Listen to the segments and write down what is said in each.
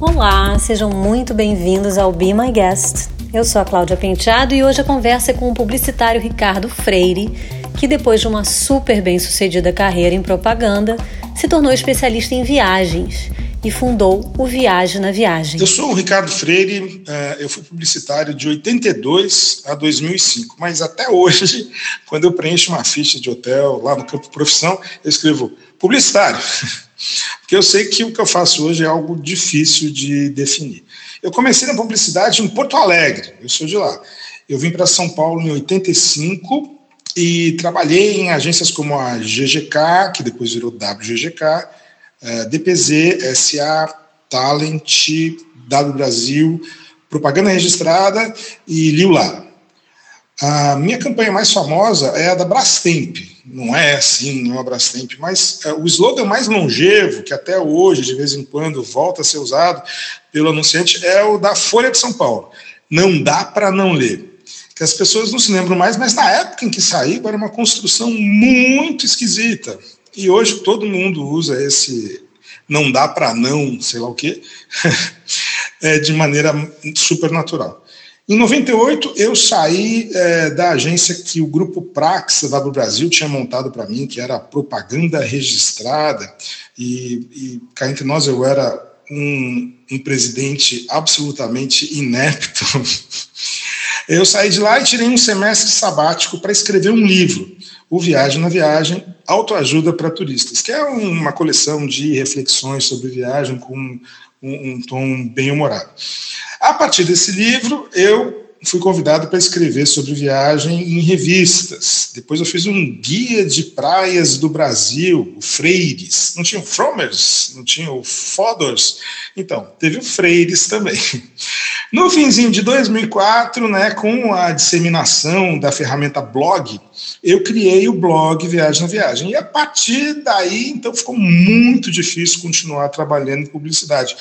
Olá, sejam muito bem-vindos ao Be My Guest. Eu sou a Cláudia Penteado e hoje a conversa é com o publicitário Ricardo Freire, que depois de uma super bem-sucedida carreira em propaganda, se tornou especialista em viagens e fundou o Viagem na Viagem. Eu sou o Ricardo Freire, é, eu fui publicitário de 82 a 2005, mas até hoje, quando eu preencho uma ficha de hotel lá no campo profissão, eu escrevo publicitário, porque eu sei que o que eu faço hoje é algo difícil de definir. Eu comecei na publicidade em Porto Alegre, eu sou de lá. Eu vim para São Paulo em 85 e trabalhei em agências como a GGK, que depois virou WGGK, é, DPZ, SA, Talent, W Brasil, Propaganda Registrada e Liu Lá. A minha campanha mais famosa é a da Brastemp. Não é assim, não é a Brastemp, mas é, o slogan mais longevo, que até hoje, de vez em quando, volta a ser usado pelo anunciante, é o da Folha de São Paulo. Não dá para não ler. Que as pessoas não se lembram mais, mas na época em que saiu era uma construção muito esquisita. E hoje todo mundo usa esse não dá para não, sei lá o quê, é, de maneira super natural. Em 98, eu saí é, da agência que o grupo Praxa da do Brasil tinha montado para mim, que era propaganda registrada, e, e cá entre nós eu era um, um presidente absolutamente inepto. Eu saí de lá e tirei um semestre sabático para escrever um livro o Viagem na Viagem, Autoajuda para Turistas, que é uma coleção de reflexões sobre viagem com um, um tom bem humorado. A partir desse livro, eu fui convidado para escrever sobre viagem em revistas. Depois eu fiz um guia de praias do Brasil, o Freires. Não tinha o Fromers, não tinha o Fodors. Então, teve o Freires também. No finzinho de 2004, né, com a disseminação da ferramenta blog, eu criei o blog Viagem na Viagem. E a partir daí, então, ficou muito difícil continuar trabalhando em publicidade.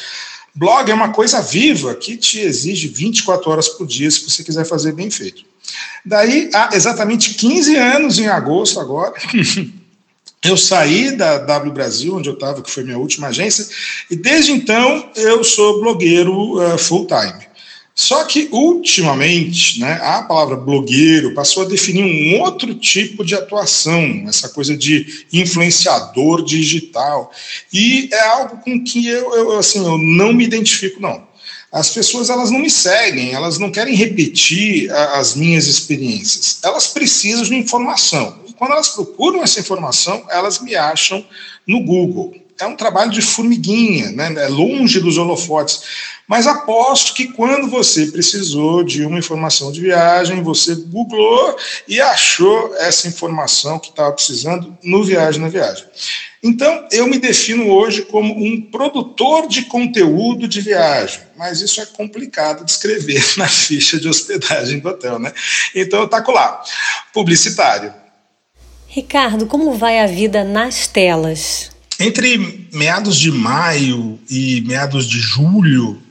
Blog é uma coisa viva que te exige 24 horas por dia se você quiser fazer bem feito. Daí, há exatamente 15 anos, em agosto agora, eu saí da W Brasil, onde eu estava, que foi minha última agência, e desde então eu sou blogueiro uh, full-time. Só que, ultimamente, né, a palavra blogueiro passou a definir um outro tipo de atuação, essa coisa de influenciador digital. E é algo com que eu, eu, assim, eu não me identifico, não. As pessoas elas não me seguem, elas não querem repetir a, as minhas experiências. Elas precisam de informação. E quando elas procuram essa informação, elas me acham no Google é um trabalho de formiguinha, né? é longe dos holofotes. Mas aposto que quando você precisou de uma informação de viagem, você googlou e achou essa informação que estava precisando no Viagem na Viagem. Então, eu me defino hoje como um produtor de conteúdo de viagem, mas isso é complicado de escrever na ficha de hospedagem do hotel, né? Então, eu taco lá, publicitário. Ricardo, como vai a vida nas telas? Entre meados de maio e meados de julho,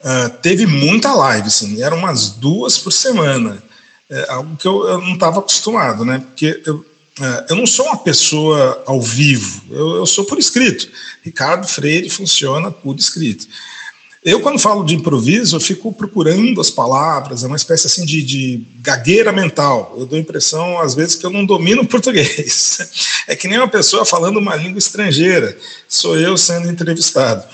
uh, teve muita live, assim, eram umas duas por semana. É algo que eu, eu não estava acostumado, né? Porque eu, uh, eu não sou uma pessoa ao vivo, eu, eu sou por escrito. Ricardo Freire funciona por escrito. Eu, quando falo de improviso, eu fico procurando as palavras, é uma espécie assim de, de gagueira mental. Eu dou a impressão, às vezes, que eu não domino português. É que nem uma pessoa falando uma língua estrangeira. Sou eu sendo entrevistado.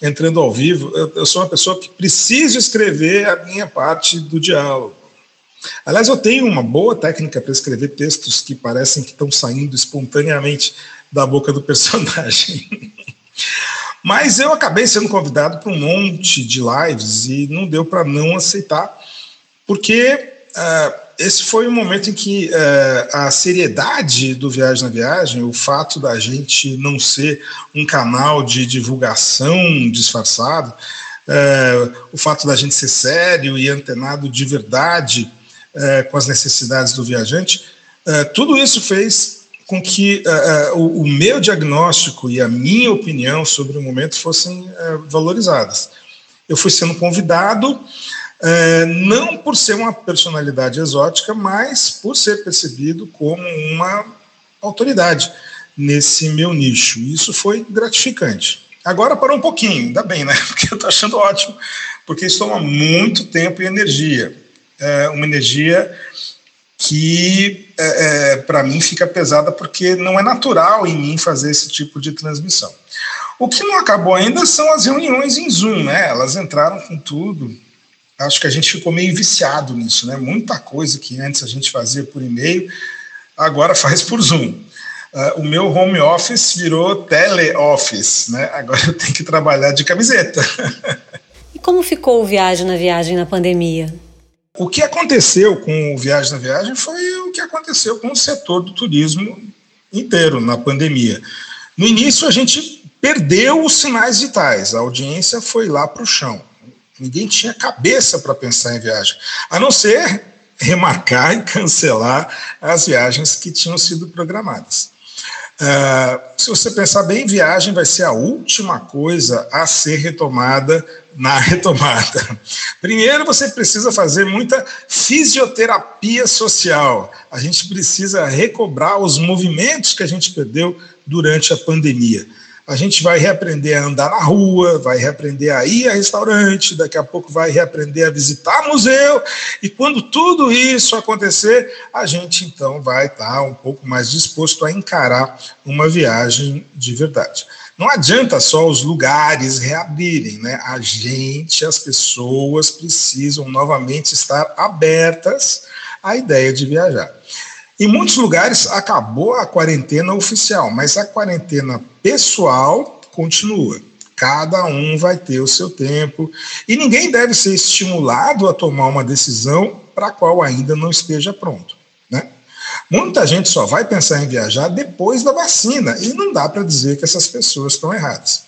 Entrando ao vivo, eu, eu sou uma pessoa que preciso escrever a minha parte do diálogo. Aliás, eu tenho uma boa técnica para escrever textos que parecem que estão saindo espontaneamente da boca do personagem. Mas eu acabei sendo convidado para um monte de lives e não deu para não aceitar, porque uh, esse foi o um momento em que uh, a seriedade do Viagem na Viagem, o fato da gente não ser um canal de divulgação disfarçado, uh, o fato da gente ser sério e antenado de verdade com as necessidades do viajante, tudo isso fez com que uh, uh, o, meu diagnóstico e a minha opinião sobre o momento fossem uh, valorizadas. Eu fui sendo convidado, não por ser uma personalidade exótica, mas por ser percebido como uma autoridade nesse meu nicho. Isso foi gratificante. Agora parou um pouquinho, ainda bem, né? Porque eu estou achando ótimo, porque isso toma muito tempo e energia. Uma energia que, é, é, para mim, fica pesada porque não é natural em mim fazer esse tipo de transmissão. O que não acabou ainda são as reuniões em Zoom, né? Elas entraram com tudo. Acho que a gente ficou meio viciado nisso, né? Muita coisa que antes a gente fazia por e-mail, agora faz por Zoom. Uh, o meu home office virou teleoffice, né? Agora eu tenho que trabalhar de camiseta. e como ficou o Viagem na Viagem na pandemia? O que aconteceu com o Viagem na Viagem foi o que aconteceu com o setor do turismo inteiro na pandemia. No início, a gente perdeu os sinais vitais, a audiência foi lá para o chão. Ninguém tinha cabeça para pensar em viagem, a não ser remarcar e cancelar as viagens que tinham sido programadas. Uh, se você pensar bem, viagem vai ser a última coisa a ser retomada na retomada. Primeiro, você precisa fazer muita fisioterapia social. A gente precisa recobrar os movimentos que a gente perdeu durante a pandemia a gente vai reaprender a andar na rua, vai reaprender a ir a restaurante, daqui a pouco vai reaprender a visitar museu, e quando tudo isso acontecer, a gente então vai estar um pouco mais disposto a encarar uma viagem de verdade. Não adianta só os lugares reabrirem, né? A gente, as pessoas precisam novamente estar abertas à ideia de viajar. Em muitos lugares acabou a quarentena oficial, mas a quarentena pessoal continua. Cada um vai ter o seu tempo e ninguém deve ser estimulado a tomar uma decisão para a qual ainda não esteja pronto. Muita gente só vai pensar em viajar depois da vacina e não dá para dizer que essas pessoas estão erradas.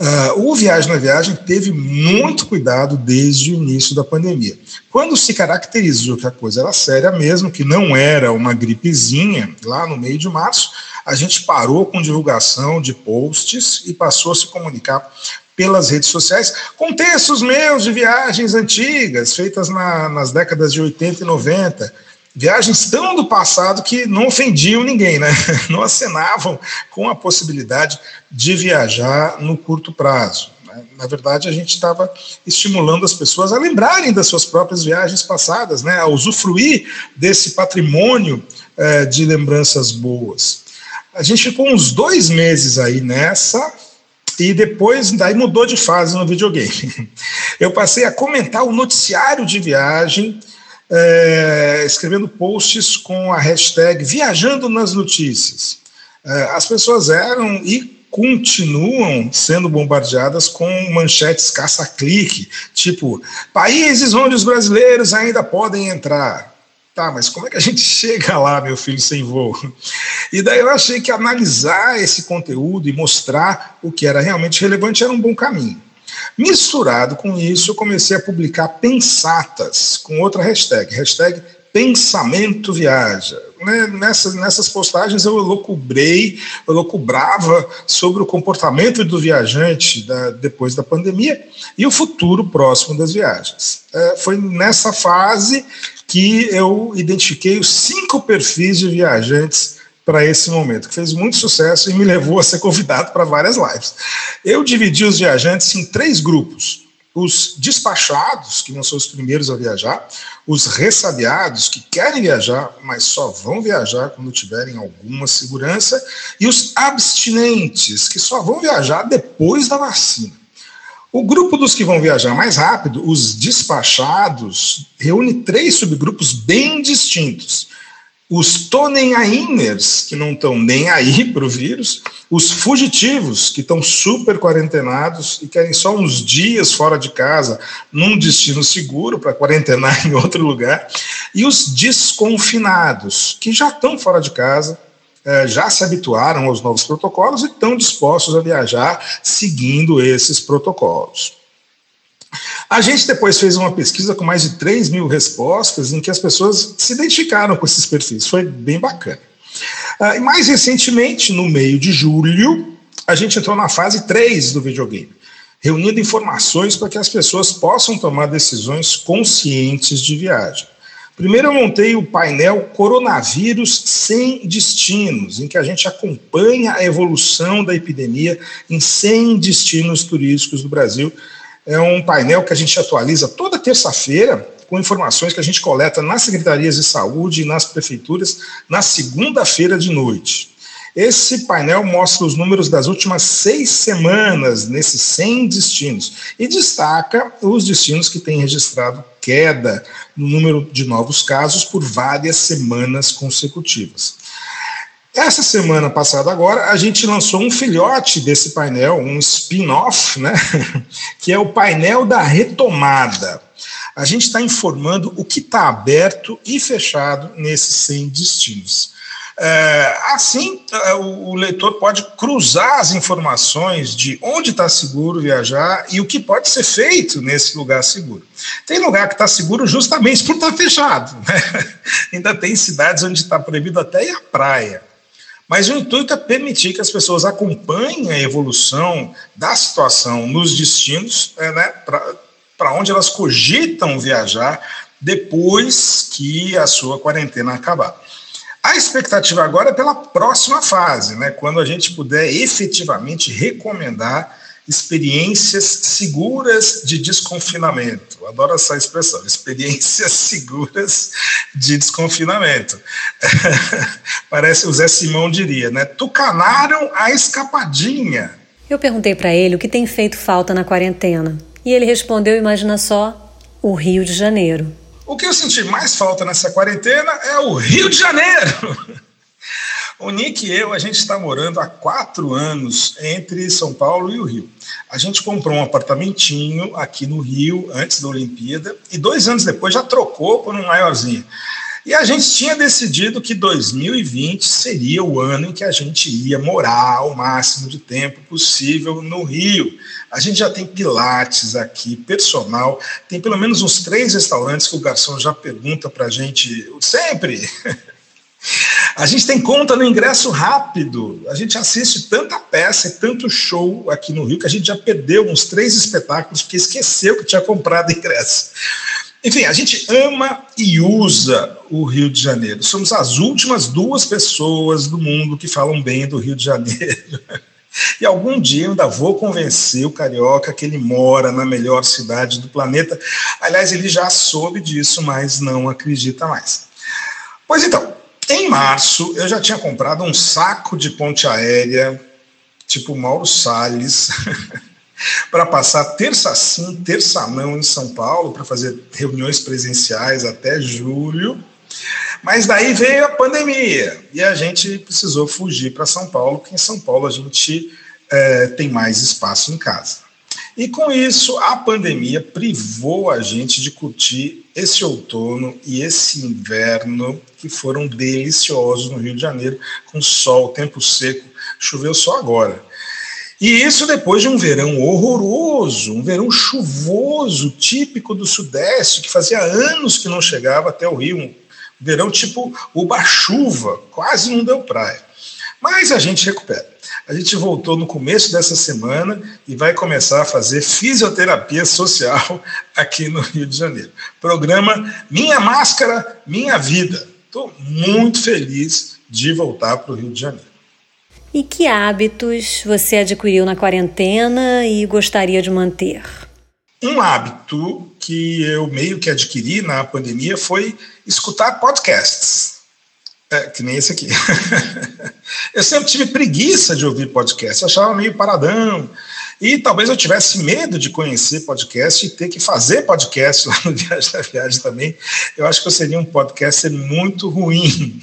Uh, o Viagem na Viagem teve muito cuidado desde o início da pandemia. Quando se caracterizou que a coisa era séria mesmo, que não era uma gripezinha, lá no meio de março, a gente parou com divulgação de posts e passou a se comunicar pelas redes sociais com textos meus de viagens antigas, feitas na, nas décadas de 80 e 90, viagens tão do passado que não ofendiam ninguém, né? Não acenavam com a possibilidade de viajar no curto prazo. Né? Na verdade, a gente estava estimulando as pessoas a lembrarem das suas próprias viagens passadas, né? A usufruir desse patrimônio eh, de lembranças boas. A gente ficou uns dois meses aí nessa, e depois daí mudou de fase no videogame. Eu passei a comentar o noticiário de viagem é, escrevendo posts com a hashtag Viajando nas Notícias. É, as pessoas eram e continuam sendo bombardeadas com manchetes caça-clique, tipo, países onde os brasileiros ainda podem entrar. Tá, mas como é que a gente chega lá, meu filho, sem voo? E daí eu achei que analisar esse conteúdo e mostrar o que era realmente relevante era um bom caminho. Misturado com isso, eu comecei a publicar pensatas com outra hashtag, hashtag pensamento viaja. Né, nessas, nessas postagens eu elocubrei, eu elocubrava sobre o comportamento do viajante da, depois da pandemia e o futuro próximo das viagens. É, foi nessa fase que eu identifiquei os cinco perfis de viajantes para esse momento, que fez muito sucesso e me levou a ser convidado para várias lives. Eu dividi os viajantes em três grupos. Os despachados, que não são os primeiros a viajar, os ressabiados, que querem viajar, mas só vão viajar quando tiverem alguma segurança, e os abstinentes, que só vão viajar depois da vacina. O grupo dos que vão viajar mais rápido, os despachados, reúne três subgrupos bem distintos os Tonenainers, que não estão nem aí para o vírus, os fugitivos, que estão super quarentenados e querem só uns dias fora de casa, num destino seguro para quarentenar em outro lugar, e os desconfinados, que já estão fora de casa, eh, já se habituaram aos novos protocolos e estão dispostos a viajar seguindo esses protocolos. A gente depois fez uma pesquisa com mais de 3 mil respostas em que as pessoas se identificaram com esses perfis. Foi bem bacana. Uh, e mais recentemente, no meio de julho, a gente entrou na fase 3 do videogame, reunindo informações para que as pessoas possam tomar decisões conscientes de viagem. Primeiro, eu montei o painel Coronavírus Sem Destinos, em que a gente acompanha a evolução da epidemia em 100 destinos turísticos do Brasil. É um painel que a gente atualiza toda terça-feira, com informações que a gente coleta nas secretarias de saúde e nas prefeituras na segunda-feira de noite. Esse painel mostra os números das últimas seis semanas nesses 100 destinos e destaca os destinos que têm registrado queda no número de novos casos por várias semanas consecutivas. Essa semana passada agora, a gente lançou um filhote desse painel, um spin-off, né? que é o painel da retomada. A gente está informando o que está aberto e fechado nesses 100 destinos. É, assim, é, o leitor pode cruzar as informações de onde está seguro viajar e o que pode ser feito nesse lugar seguro. Tem lugar que está seguro justamente por estar tá fechado. Né? Ainda tem cidades onde está proibido até ir à praia. Mas o intuito é permitir que as pessoas acompanhem a evolução da situação nos destinos é, né, para onde elas cogitam viajar depois que a sua quarentena acabar. A expectativa agora é pela próxima fase, né, quando a gente puder efetivamente recomendar experiências seguras de desconfinamento. Adoro essa expressão, experiências seguras de desconfinamento. Parece o Zé Simão diria, né? Tucanaram a escapadinha. Eu perguntei para ele o que tem feito falta na quarentena. E ele respondeu, imagina só, o Rio de Janeiro. O que eu senti mais falta nessa quarentena é o Rio de Janeiro. O Nick e eu, a gente está morando há quatro anos entre São Paulo e o Rio. A gente comprou um apartamentinho aqui no Rio antes da Olimpíada e dois anos depois já trocou por um maiorzinho. E a gente tinha decidido que 2020 seria o ano em que a gente ia morar o máximo de tempo possível no Rio. A gente já tem pilates aqui, personal, tem pelo menos uns três restaurantes que o garçom já pergunta para a gente sempre. A gente tem conta no ingresso rápido. A gente assiste tanta peça e tanto show aqui no Rio que a gente já perdeu uns três espetáculos porque esqueceu que tinha comprado ingresso. Enfim, a gente ama e usa o Rio de Janeiro. Somos as últimas duas pessoas do mundo que falam bem do Rio de Janeiro. E algum dia eu ainda vou convencer o carioca que ele mora na melhor cidade do planeta. Aliás, ele já soube disso, mas não acredita mais. Pois então, em março eu já tinha comprado um saco de ponte aérea, tipo Mauro Salles. para passar terça sim, terça não em São Paulo, para fazer reuniões presenciais até julho. Mas daí veio a pandemia e a gente precisou fugir para São Paulo, porque em São Paulo a gente é, tem mais espaço em casa. E com isso, a pandemia privou a gente de curtir esse outono e esse inverno que foram deliciosos no Rio de Janeiro, com sol, tempo seco, choveu só agora. E isso depois de um verão horroroso, um verão chuvoso, típico do Sudeste, que fazia anos que não chegava até o Rio. Um verão tipo uba-chuva, quase não deu praia. Mas a gente recupera. A gente voltou no começo dessa semana e vai começar a fazer fisioterapia social aqui no Rio de Janeiro. Programa Minha Máscara, Minha Vida. Estou muito feliz de voltar para o Rio de Janeiro. E que hábitos você adquiriu na quarentena e gostaria de manter? Um hábito que eu meio que adquiri na pandemia foi escutar podcasts. É, que nem esse aqui. eu sempre tive preguiça de ouvir podcast, eu achava meio paradão. E talvez eu tivesse medo de conhecer podcast e ter que fazer podcast lá no Viagem da Viagem também. Eu acho que eu seria um podcaster muito ruim.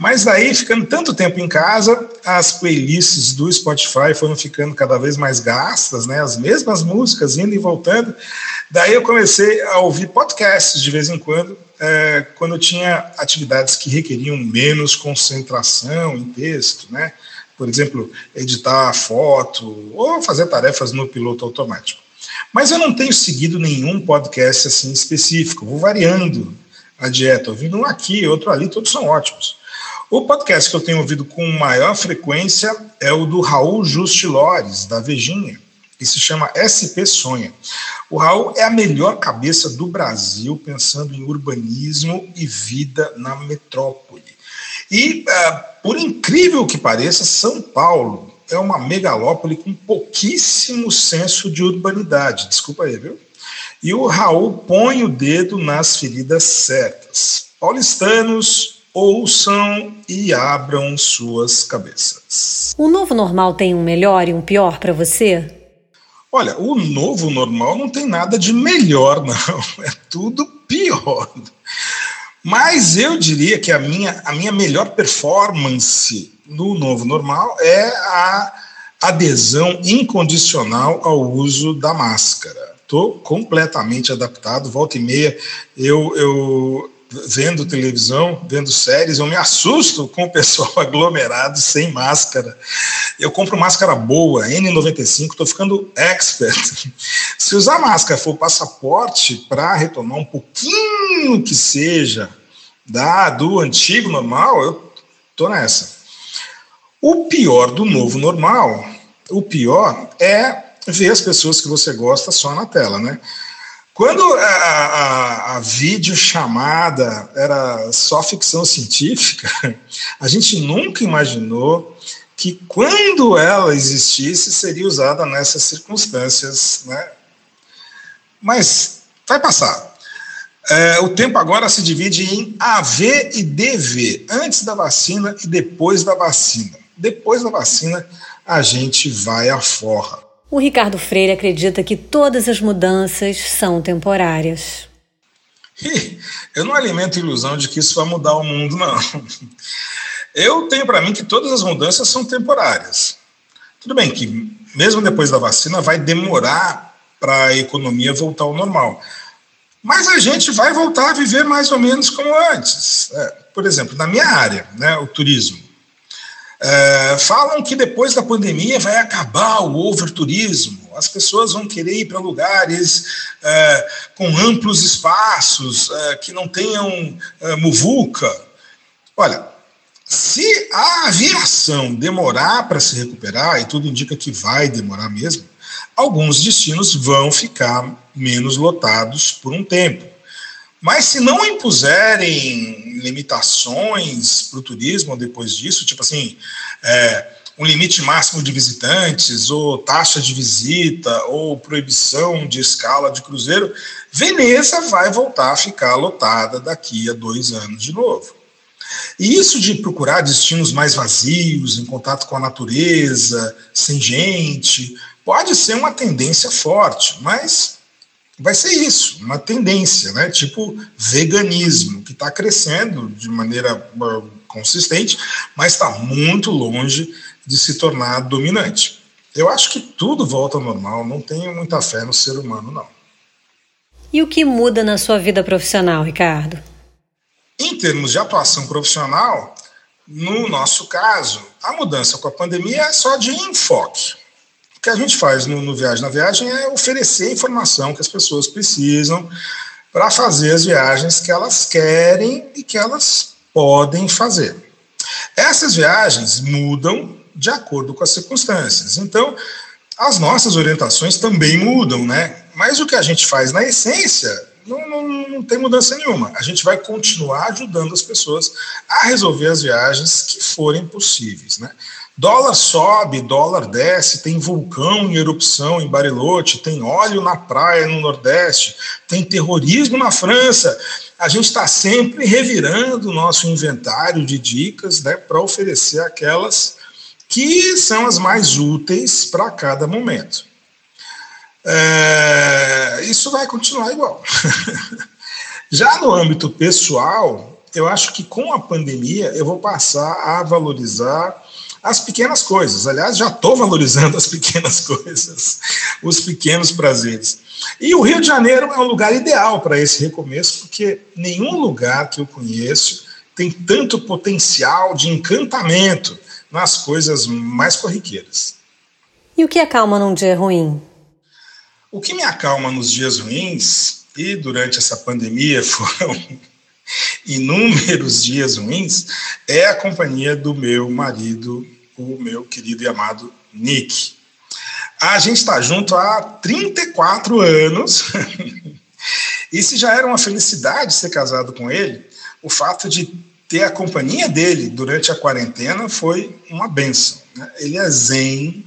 Mas daí, ficando tanto tempo em casa, as playlists do Spotify foram ficando cada vez mais gastas, né? As mesmas músicas indo e voltando. Daí eu comecei a ouvir podcasts de vez em quando, é, quando eu tinha atividades que requeriam menos concentração em texto, né? Por exemplo, editar foto ou fazer tarefas no piloto automático. Mas eu não tenho seguido nenhum podcast assim específico, vou variando a dieta, ouvindo um aqui, outro ali, todos são ótimos. O podcast que eu tenho ouvido com maior frequência é o do Raul Justilores, da Vejinha. e se chama SP Sonha. O Raul é a melhor cabeça do Brasil pensando em urbanismo e vida na metrópole. E, uh, por incrível que pareça, São Paulo é uma megalópole com pouquíssimo senso de urbanidade. Desculpa aí, viu? E o Raul põe o dedo nas feridas certas. Paulistanos, ouçam e abram suas cabeças. O novo normal tem um melhor e um pior para você? Olha, o novo normal não tem nada de melhor, não. É tudo pior. Mas eu diria que a minha, a minha melhor performance no novo normal é a adesão incondicional ao uso da máscara. Estou completamente adaptado. Volta e meia, eu, eu vendo televisão, vendo séries, eu me assusto com o pessoal aglomerado sem máscara. Eu compro máscara boa, N95, estou ficando expert. Se usar máscara for passaporte para retomar um pouquinho que seja da do antigo normal, eu tô nessa. O pior do novo normal, o pior é ver as pessoas que você gosta só na tela, né? Quando a, a, a videochamada era só ficção científica, a gente nunca imaginou que quando ela existisse seria usada nessas circunstâncias, né? Mas vai passar. É, o tempo agora se divide em AV e DV, antes da vacina e depois da vacina. Depois da vacina, a gente vai à forra. O Ricardo Freire acredita que todas as mudanças são temporárias. Eu não alimento ilusão de que isso vai mudar o mundo, não. Eu tenho para mim que todas as mudanças são temporárias. Tudo bem que, mesmo depois da vacina, vai demorar para a economia voltar ao normal. Mas a gente vai voltar a viver mais ou menos como antes. É, por exemplo, na minha área, né, o turismo. É, falam que depois da pandemia vai acabar o overturismo, as pessoas vão querer ir para lugares é, com amplos espaços, é, que não tenham é, muvuca. Olha, se a aviação demorar para se recuperar, e tudo indica que vai demorar mesmo, alguns destinos vão ficar menos lotados por um tempo. Mas se não impuserem limitações para o turismo depois disso, tipo assim, é, um limite máximo de visitantes, ou taxa de visita, ou proibição de escala de cruzeiro, Veneza vai voltar a ficar lotada daqui a dois anos de novo. E isso de procurar destinos mais vazios, em contato com a natureza, sem gente, pode ser uma tendência forte, mas vai ser isso, uma tendência, né? Tipo veganismo, que está crescendo de maneira uh, consistente, mas está muito longe de se tornar dominante. Eu acho que tudo volta ao normal, não tenho muita fé no ser humano, não. E o que muda na sua vida profissional, Ricardo? Em termos de atuação profissional, no nosso caso, a mudança com a pandemia é só de enfoque. O que a gente faz no, no Viagem na Viagem é oferecer a informação que as pessoas precisam para fazer as viagens que elas querem e que elas podem fazer. Essas viagens mudam de acordo com as circunstâncias. Então, as nossas orientações também mudam, né? Mas o que a gente faz na essência não, não, não, tem mudança nenhuma. A gente vai continuar ajudando as pessoas a resolver as viagens que forem possíveis, né? Dólar sobe, dólar desce, tem vulcão em erupção em Bariloche, tem óleo na praia no Nordeste, tem terrorismo na França. A gente está sempre revirando o nosso inventário de dicas né, para oferecer aquelas que são as mais úteis para cada momento. É, isso vai continuar igual. Já no âmbito pessoal, eu acho que com a pandemia eu vou passar a valorizar as pequenas coisas. Aliás, já estou valorizando as pequenas coisas, os pequenos prazeres. E o Rio de Janeiro é um lugar ideal para esse recomeço, porque nenhum lugar que eu conheço tem tanto potencial de encantamento nas coisas mais corriqueiras. E o que acalma num dia ruim? O que me acalma nos dias ruins, e durante essa pandemia foram inúmeros dias ruins, é a companhia do meu marido, o meu querido e amado Nick. A gente está junto há 34 anos. e se já era uma felicidade ser casado com ele, o fato de ter a companhia dele durante a quarentena foi uma benção. Né? Ele é zen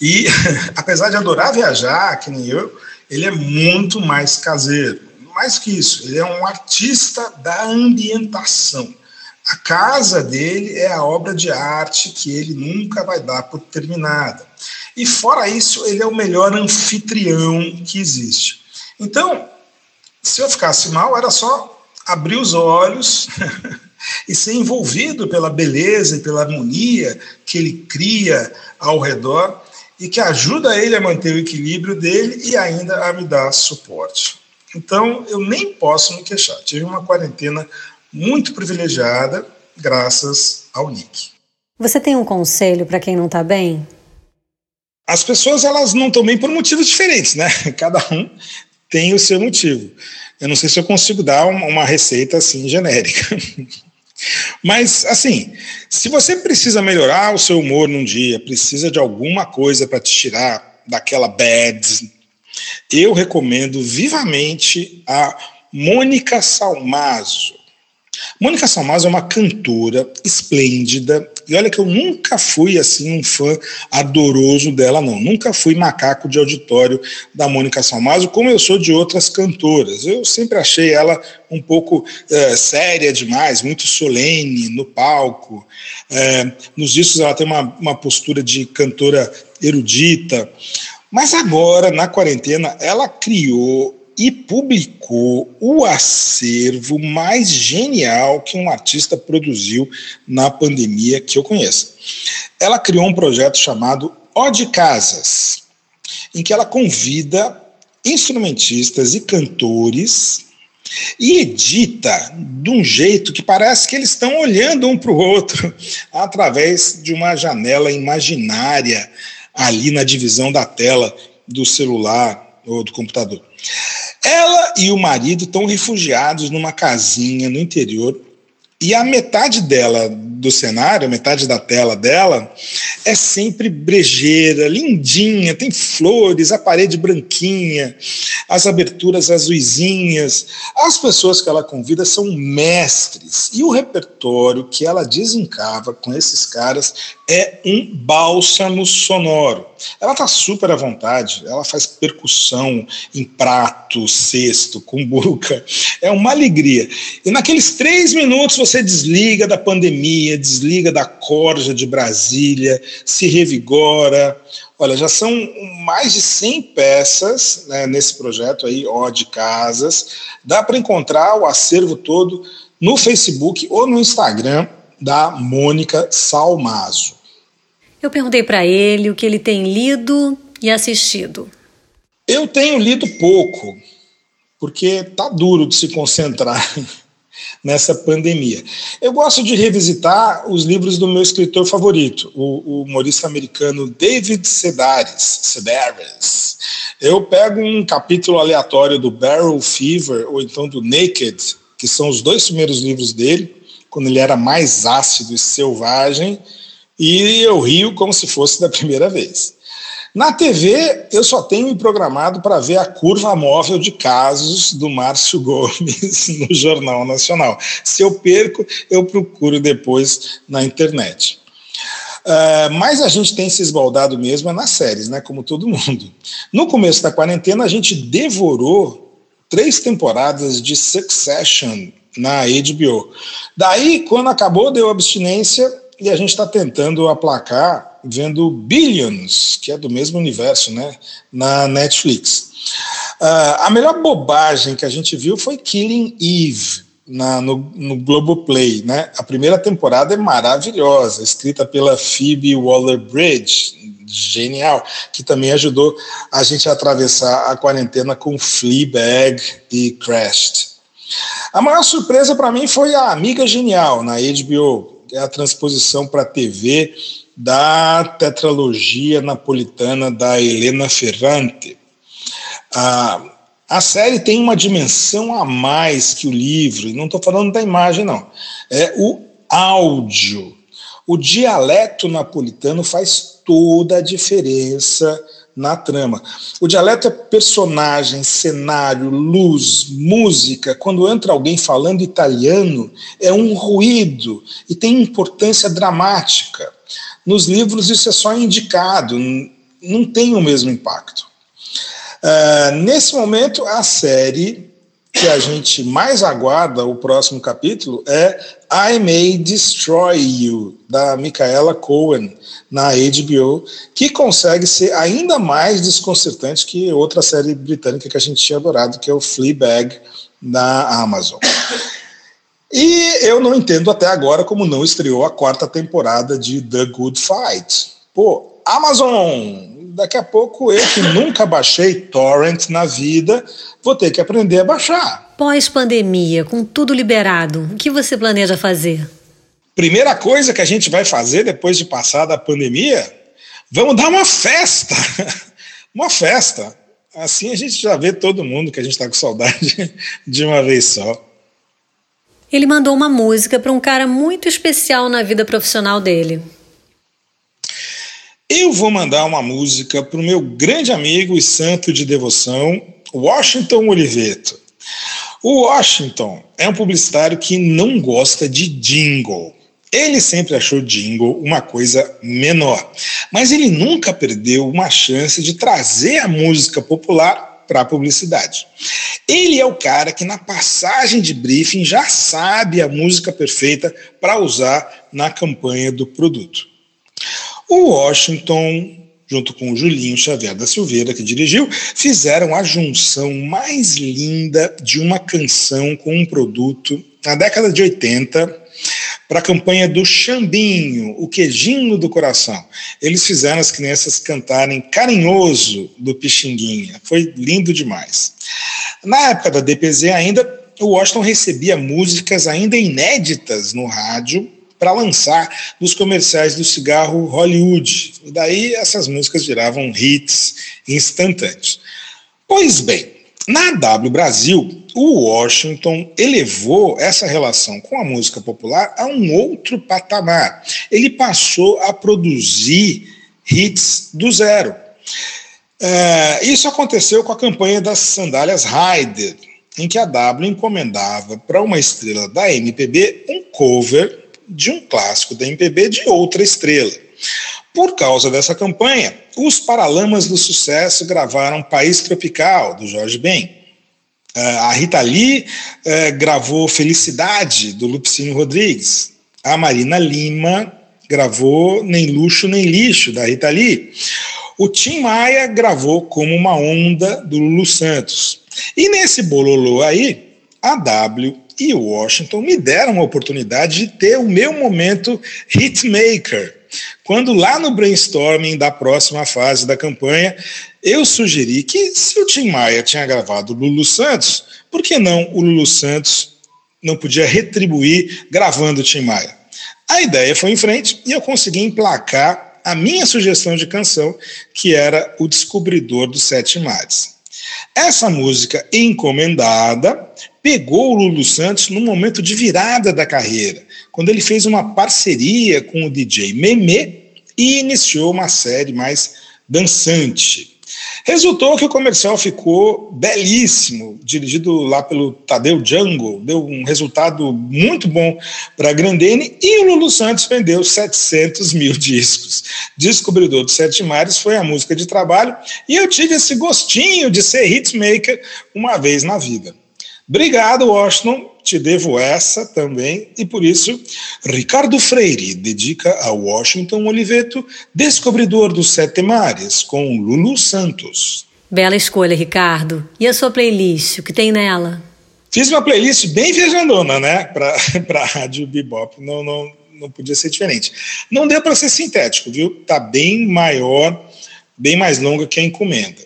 e, apesar de adorar viajar, que nem eu, ele é muito mais caseiro. Mais que isso, ele é um artista da ambientação. A casa dele é a obra de arte que ele nunca vai dar por terminada. E fora isso, ele é o melhor anfitrião que existe. Então, se eu ficasse mal, era só abrir os olhos e ser envolvido pela beleza e pela harmonia que ele cria ao redor e que ajuda ele a manter o equilíbrio dele e ainda a me dar suporte. Então, eu nem posso me queixar. Tive uma quarentena muito privilegiada graças ao Nick. Você tem um conselho para quem não está bem? As pessoas elas não estão bem por motivos diferentes, né? Cada um tem o seu motivo. Eu não sei se eu consigo dar uma receita assim genérica. Mas, assim, se você precisa melhorar o seu humor num dia, precisa de alguma coisa para te tirar daquela bad, eu recomendo vivamente a Mônica Salmazo. Mônica Salmazo é uma cantora esplêndida, e olha que eu nunca fui assim um fã adoroso dela, não. Nunca fui macaco de auditório da Mônica Salmazo, como eu sou de outras cantoras. Eu sempre achei ela um pouco é, séria demais, muito solene no palco. É, nos discos ela tem uma, uma postura de cantora erudita. Mas agora, na quarentena, ela criou e publicou o acervo mais genial que um artista produziu na pandemia que eu conheço. Ela criou um projeto chamado Ode Casas, em que ela convida instrumentistas e cantores e edita de um jeito que parece que eles estão olhando um para o outro através de uma janela imaginária ali na divisão da tela do celular ou do computador. Ela e o marido estão refugiados numa casinha no interior e a metade dela, do cenário, a metade da tela dela, é sempre brejeira, lindinha, tem flores, a parede branquinha, as aberturas azuisinhas. As pessoas que ela convida são mestres. E o repertório que ela desencava com esses caras é um bálsamo sonoro. Ela está super à vontade, ela faz percussão em prato, cesto, cumbuca. É uma alegria. E naqueles três minutos você desliga da pandemia, desliga da corja de Brasília, se revigora. Olha, já são mais de 100 peças né, nesse projeto aí, ó, de casas. Dá para encontrar o acervo todo no Facebook ou no Instagram da Mônica Salmazo. Eu perguntei para ele o que ele tem lido e assistido. Eu tenho lido pouco, porque tá duro de se concentrar nessa pandemia. Eu gosto de revisitar os livros do meu escritor favorito, o, o humorista americano David Sedaris. Sedaris. Eu pego um capítulo aleatório do Barrel Fever ou então do Naked, que são os dois primeiros livros dele, quando ele era mais ácido e selvagem, e eu rio como se fosse da primeira vez. Na TV, eu só tenho programado para ver a curva móvel de casos do Márcio Gomes no Jornal Nacional. Se eu perco, eu procuro depois na internet. Uh, mas a gente tem se esbaldado mesmo é nas séries, né? Como todo mundo. No começo da quarentena, a gente devorou três temporadas de Succession na HBO. Daí, quando acabou, deu abstinência e a gente está tentando aplacar vendo Billions, que é do mesmo universo, né, na Netflix. Uh, a melhor bobagem que a gente viu foi Killing Eve, na, no, no Globoplay. Né? A primeira temporada é maravilhosa, escrita pela Phoebe Waller-Bridge, genial, que também ajudou a gente a atravessar a quarentena com Fleabag e Crashed. A maior surpresa para mim foi a Amiga Genial, na HBO, é a transposição para TV da tetralogia napolitana da Helena Ferrante. A, a série tem uma dimensão a mais que o livro, não estou falando da imagem, não. É o áudio. O dialeto napolitano faz toda a diferença na trama. O dialeto é personagem, cenário, luz, música. Quando entra alguém falando italiano, é um ruído e tem importância dramática. Nos livros, isso é só indicado, não tem o mesmo impacto. Uh, nesse momento, a série que a gente mais aguarda, o próximo capítulo, é I May Destroy You, da Micaela Cohen, na HBO, que consegue ser ainda mais desconcertante que outra série britânica que a gente tinha adorado, que é o Fleabag, da Amazon. E eu não entendo até agora como não estreou a quarta temporada de The Good Fight. Pô, Amazon, daqui a pouco eu que nunca baixei torrent na vida, vou ter que aprender a baixar. Pós-pandemia, com tudo liberado, o que você planeja fazer? Primeira coisa que a gente vai fazer depois de passar da pandemia, vamos dar uma festa. uma festa. Assim a gente já vê todo mundo que a gente está com saudade de uma vez só. Ele mandou uma música para um cara muito especial na vida profissional dele. Eu vou mandar uma música para o meu grande amigo e santo de devoção, Washington Oliveto. O Washington é um publicitário que não gosta de jingle. Ele sempre achou jingle uma coisa menor, mas ele nunca perdeu uma chance de trazer a música popular para a publicidade. Ele é o cara que na passagem de briefing já sabe a música perfeita para usar na campanha do produto. O Washington, junto com o Julinho Xavier da Silveira, que dirigiu, fizeram a junção mais linda de uma canção com um produto na década de 80 para a campanha do Xambinho, o queijinho do coração. Eles fizeram as crianças cantarem Carinhoso do Pixinguinha. Foi lindo demais. Na época da DPZ ainda, o Washington recebia músicas ainda inéditas no rádio para lançar nos comerciais do cigarro Hollywood. E daí essas músicas viravam hits instantâneos. Pois bem, na W Brasil, o Washington elevou essa relação com a música popular a um outro patamar. Ele passou a produzir hits do zero. É, isso aconteceu com a campanha das sandálias Ryder, em que a W encomendava para uma estrela da MPB um cover de um clássico da MPB de outra estrela. Por causa dessa campanha, os Paralamas do Sucesso gravaram País Tropical, do Jorge Ben. Ah, a Rita Lee eh, gravou Felicidade, do Lupicínio Rodrigues. A Marina Lima gravou Nem Luxo Nem Lixo, da Rita Lee. O Tim Maia gravou Como Uma Onda, do Lulu Santos. E nesse bololô aí, a W e Washington me deram a oportunidade de ter o meu momento hitmaker. Quando lá no brainstorming da próxima fase da campanha, eu sugeri que se o Tim Maia tinha gravado Lulu Santos, por que não o Lulu Santos não podia retribuir gravando o Tim Maia? A ideia foi em frente e eu consegui emplacar a minha sugestão de canção, que era O Descobridor dos Sete Mares. Essa música encomendada pegou o Lulu Santos num momento de virada da carreira, quando ele fez uma parceria com o DJ Meme e iniciou uma série mais dançante. Resultou que o comercial ficou belíssimo, dirigido lá pelo Tadeu Django, deu um resultado muito bom para a Grandene e o Lulu Santos vendeu 700 mil discos. Descobridor dos Sete Mares foi a música de trabalho e eu tive esse gostinho de ser hitmaker uma vez na vida. Obrigado, Washington. Te devo essa também. E por isso, Ricardo Freire dedica a Washington Oliveto, descobridor dos Sete Mares, com Lulu Santos. Bela escolha, Ricardo. E a sua playlist, o que tem nela? Fiz uma playlist bem viajandona, né, para a Rádio Bebop. Não, não, não podia ser diferente. Não deu para ser sintético, viu? Tá bem maior, bem mais longa que a encomenda.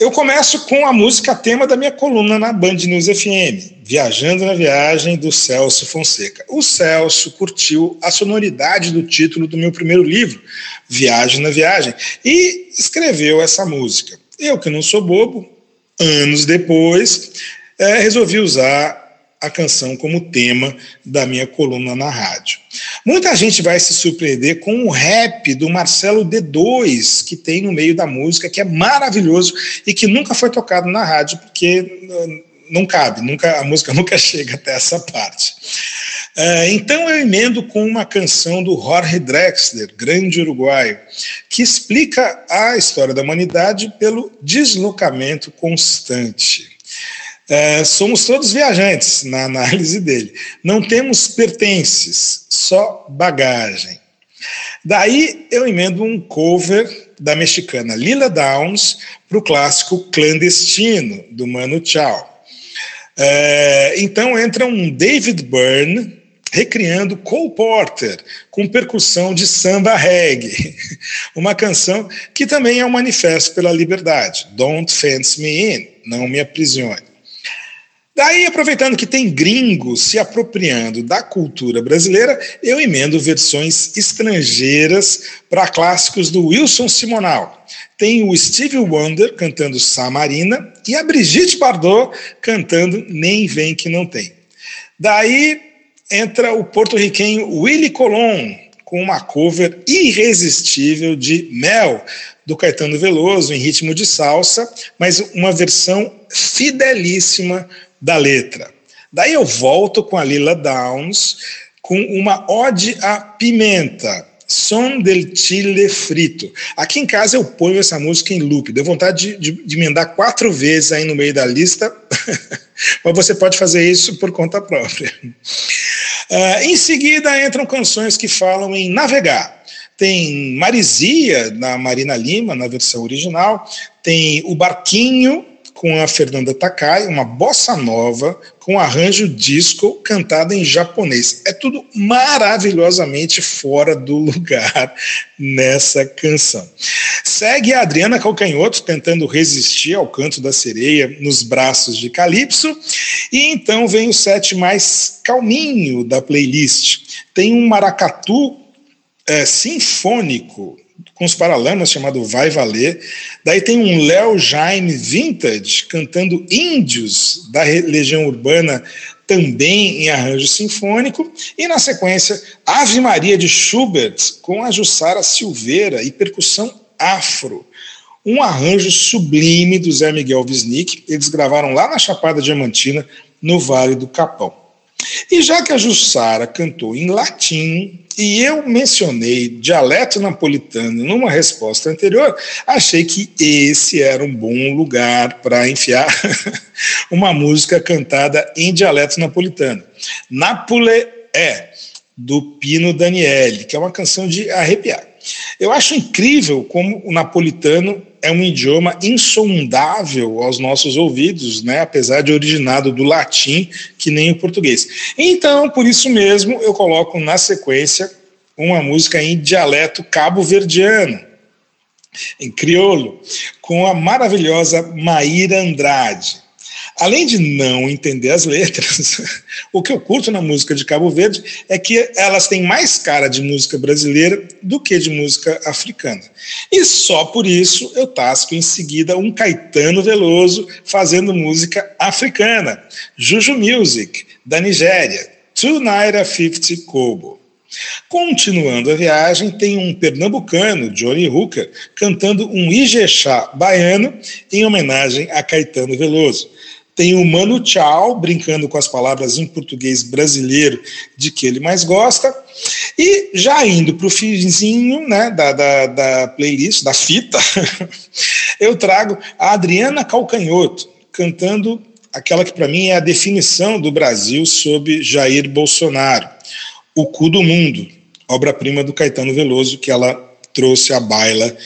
Eu começo com a música tema da minha coluna na Band News FM, Viajando na Viagem, do Celso Fonseca. O Celso curtiu a sonoridade do título do meu primeiro livro, Viagem na Viagem, e escreveu essa música. Eu, que não sou bobo, anos depois, é, resolvi usar a canção como tema da minha coluna na rádio. Muita gente vai se surpreender com o rap do Marcelo D2, que tem no meio da música, que é maravilhoso e que nunca foi tocado na rádio, porque não cabe, nunca, a música nunca chega até essa parte. Uh, então eu emendo com uma canção do Jorge Drexler, grande uruguaio, que explica a história da humanidade pelo deslocamento constante. Uh, somos todos viajantes na análise dele. Não temos pertences, só bagagem. Daí eu emendo um cover da mexicana Lila Downs para o clássico Clandestino, do Mano Chao. É, então entra um David Byrne recriando Cole Porter com percussão de samba reggae, uma canção que também é um manifesto pela liberdade. Don't fence me in, não me aprisione. Daí, aproveitando que tem gringos se apropriando da cultura brasileira, eu emendo versões estrangeiras para clássicos do Wilson Simonal. Tem o Stevie Wonder cantando Samarina e a Brigitte Bardot cantando Nem Vem Que Não Tem. Daí entra o porto-riquenho Willie Colon com uma cover irresistível de Mel, do Caetano Veloso, em ritmo de salsa, mas uma versão fidelíssima da letra. Daí eu volto com a Lila Downs com uma ode à pimenta, Som del Chile Frito. Aqui em casa eu ponho essa música em loop. Deu vontade de, de, de emendar quatro vezes aí no meio da lista, mas você pode fazer isso por conta própria. Uh, em seguida entram canções que falam em navegar. Tem Marizia, na Marina Lima, na versão original. Tem O Barquinho, com a Fernanda Takai, uma bossa nova com arranjo disco cantada em japonês. É tudo maravilhosamente fora do lugar nessa canção. Segue a Adriana Calcanhoto tentando resistir ao canto da sereia nos braços de Calypso, e então vem o set mais calminho da playlist. Tem um maracatu é, sinfônico com os Paralamas, chamado Vai Valer. Daí tem um Léo Jaime Vintage cantando Índios da Legião Urbana, também em arranjo sinfônico. E na sequência, Ave Maria de Schubert com a Jussara Silveira e percussão afro. Um arranjo sublime do Zé Miguel Wisnik. Eles gravaram lá na Chapada Diamantina, no Vale do Capão. E já que a Jussara cantou em latim, e eu mencionei dialeto napolitano numa resposta anterior, achei que esse era um bom lugar para enfiar uma música cantada em dialeto napolitano. Napole é, do Pino Daniele, que é uma canção de arrepiar. Eu acho incrível como o napolitano é um idioma insondável aos nossos ouvidos, né, apesar de originado do latim, que nem o português. Então, por isso mesmo, eu coloco na sequência uma música em dialeto cabo-verdiano, em crioulo, com a maravilhosa Maíra Andrade. Além de não entender as letras, o que eu curto na música de Cabo Verde é que elas têm mais cara de música brasileira do que de música africana. E só por isso eu tasco em seguida um Caetano Veloso fazendo música africana, Juju Music, da Nigéria, Two Naira 50 Kobo. Continuando a viagem, tem um pernambucano, Johnny Hooker, cantando um Ijexá baiano em homenagem a Caetano Veloso. Tem o Mano Tchau, brincando com as palavras em português brasileiro de que ele mais gosta. E já indo para o finzinho né, da, da, da playlist, da fita, eu trago a Adriana Calcanhoto, cantando aquela que para mim é a definição do Brasil sob Jair Bolsonaro, O Cu do Mundo, obra-prima do Caetano Veloso, que ela trouxe à baila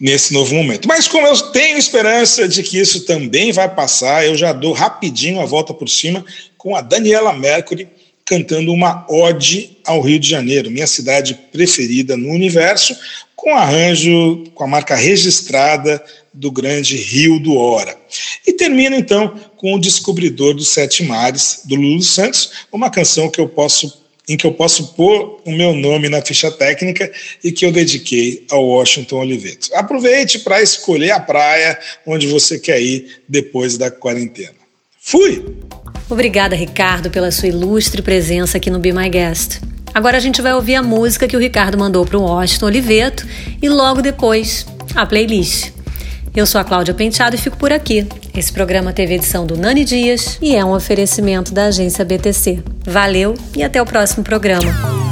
nesse novo momento. Mas como eu tenho esperança de que isso também vai passar, eu já dou rapidinho a volta por cima com a Daniela Mercury cantando uma ode ao Rio de Janeiro, minha cidade preferida no universo, com arranjo com a marca registrada do grande Rio do Hora. E termino então com o Descobridor dos Sete Mares, do Lulu Santos, uma canção que eu posso em que eu posso pôr o meu nome na ficha técnica e que eu dediquei ao Washington Oliveto. Aproveite para escolher a praia onde você quer ir depois da quarentena. Fui! Obrigada, Ricardo, pela sua ilustre presença aqui no Be My Guest. Agora a gente vai ouvir a música que o Ricardo mandou para o Washington Oliveto e logo depois a playlist. Eu sou a Cláudia Penteado e fico por aqui. Esse programa teve edição do Nani Dias e é um oferecimento da agência BTC. Valeu e até o próximo programa.